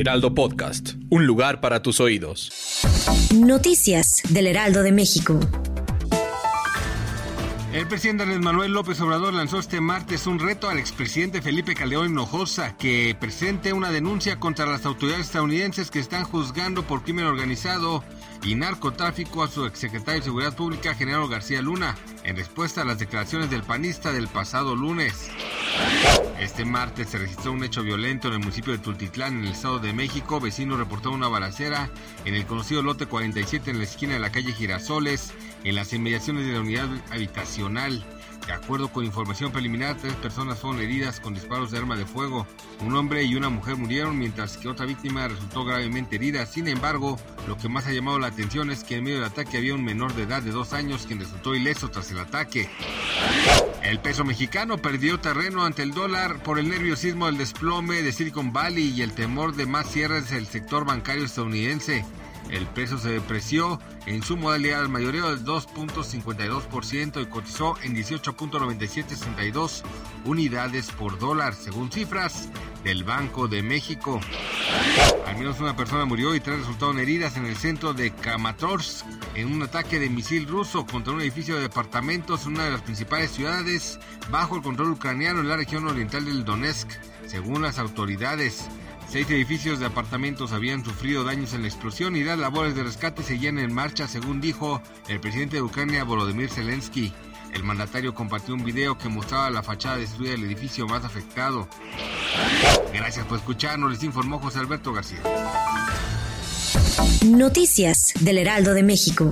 Heraldo Podcast. Un lugar para tus oídos. Noticias del Heraldo de México. El presidente Andrés Manuel López Obrador lanzó este martes un reto al expresidente Felipe Calderón Hinojosa que presente una denuncia contra las autoridades estadounidenses que están juzgando por crimen organizado y narcotráfico a su exsecretario de Seguridad Pública, General García Luna, en respuesta a las declaraciones del panista del pasado lunes. Este martes se registró un hecho violento en el municipio de Tultitlán, en el Estado de México. Vecinos reportaron una balacera en el conocido lote 47 en la esquina de la calle Girasoles, en las inmediaciones de la unidad habitacional. De acuerdo con información preliminar, tres personas fueron heridas con disparos de arma de fuego. Un hombre y una mujer murieron, mientras que otra víctima resultó gravemente herida. Sin embargo, lo que más ha llamado la atención es que en medio del ataque había un menor de edad de dos años quien resultó ileso tras el ataque. El peso mexicano perdió terreno ante el dólar por el nerviosismo del desplome de Silicon Valley y el temor de más cierres del sector bancario estadounidense. El peso se depreció en su modalidad al mayoreo del 2.52% y cotizó en 18.9762 unidades por dólar, según cifras del Banco de México. Al menos una persona murió y tres resultaron heridas en el centro de Kramatorsk en un ataque de misil ruso contra un edificio de departamentos en una de las principales ciudades bajo el control ucraniano en la región oriental del Donetsk, según las autoridades. Seis edificios de apartamentos habían sufrido daños en la explosión y las labores de rescate seguían en marcha, según dijo el presidente de Ucrania, Volodymyr Zelensky. El mandatario compartió un video que mostraba la fachada destruida del edificio más afectado. Gracias por escucharnos, les informó José Alberto García. Noticias del Heraldo de México.